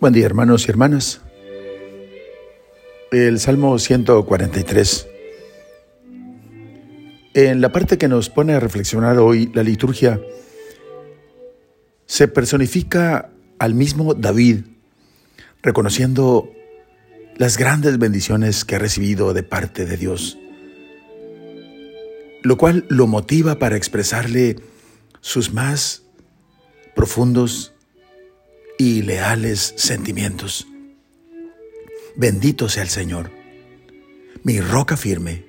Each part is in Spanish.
Buen día hermanos y hermanas. El Salmo 143. En la parte que nos pone a reflexionar hoy la liturgia, se personifica al mismo David, reconociendo las grandes bendiciones que ha recibido de parte de Dios, lo cual lo motiva para expresarle sus más profundos y leales sentimientos. Bendito sea el Señor, mi roca firme.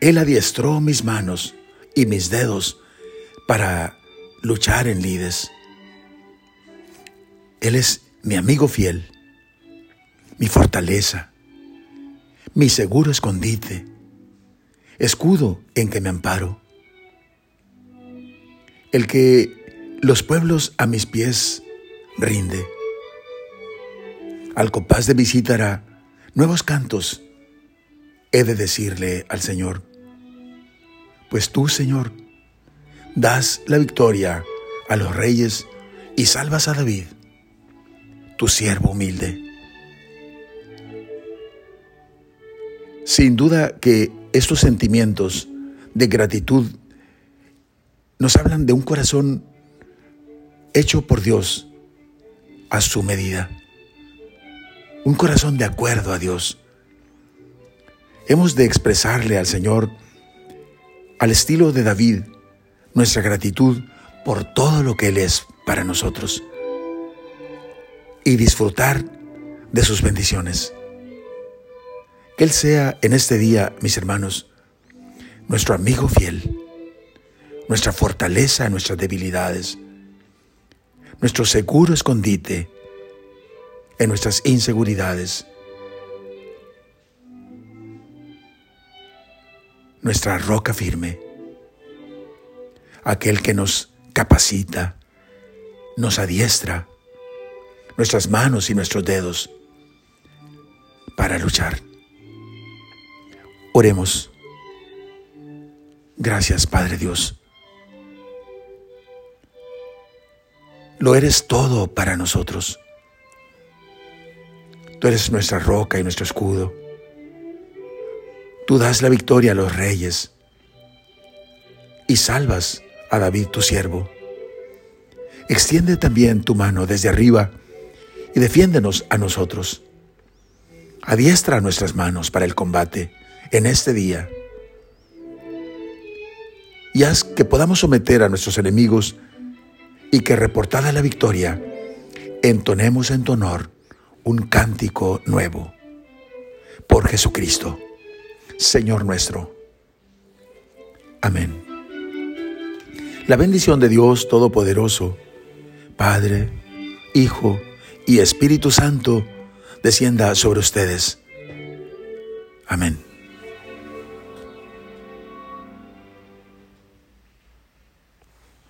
Él adiestró mis manos y mis dedos para luchar en lides. Él es mi amigo fiel, mi fortaleza, mi seguro escondite, escudo en que me amparo. El que los pueblos a mis pies rinde. Al compás de mi cítara, nuevos cantos he de decirle al Señor. Pues tú, Señor, das la victoria a los reyes y salvas a David, tu siervo humilde. Sin duda que estos sentimientos de gratitud nos hablan de un corazón hecho por Dios a su medida. Un corazón de acuerdo a Dios. Hemos de expresarle al Señor, al estilo de David, nuestra gratitud por todo lo que Él es para nosotros y disfrutar de sus bendiciones. Que Él sea en este día, mis hermanos, nuestro amigo fiel, nuestra fortaleza en nuestras debilidades, nuestro seguro escondite en nuestras inseguridades, nuestra roca firme, aquel que nos capacita, nos adiestra, nuestras manos y nuestros dedos para luchar. Oremos. Gracias, Padre Dios Lo eres todo para nosotros. Tú eres nuestra roca y nuestro escudo. Tú das la victoria a los reyes y salvas a David tu siervo. Extiende también tu mano desde arriba y defiéndenos a nosotros. Adiestra nuestras manos para el combate en este día y haz que podamos someter a nuestros enemigos y que reportada la victoria, entonemos en tu honor un cántico nuevo. Por Jesucristo, Señor nuestro. Amén. La bendición de Dios Todopoderoso, Padre, Hijo y Espíritu Santo, descienda sobre ustedes. Amén.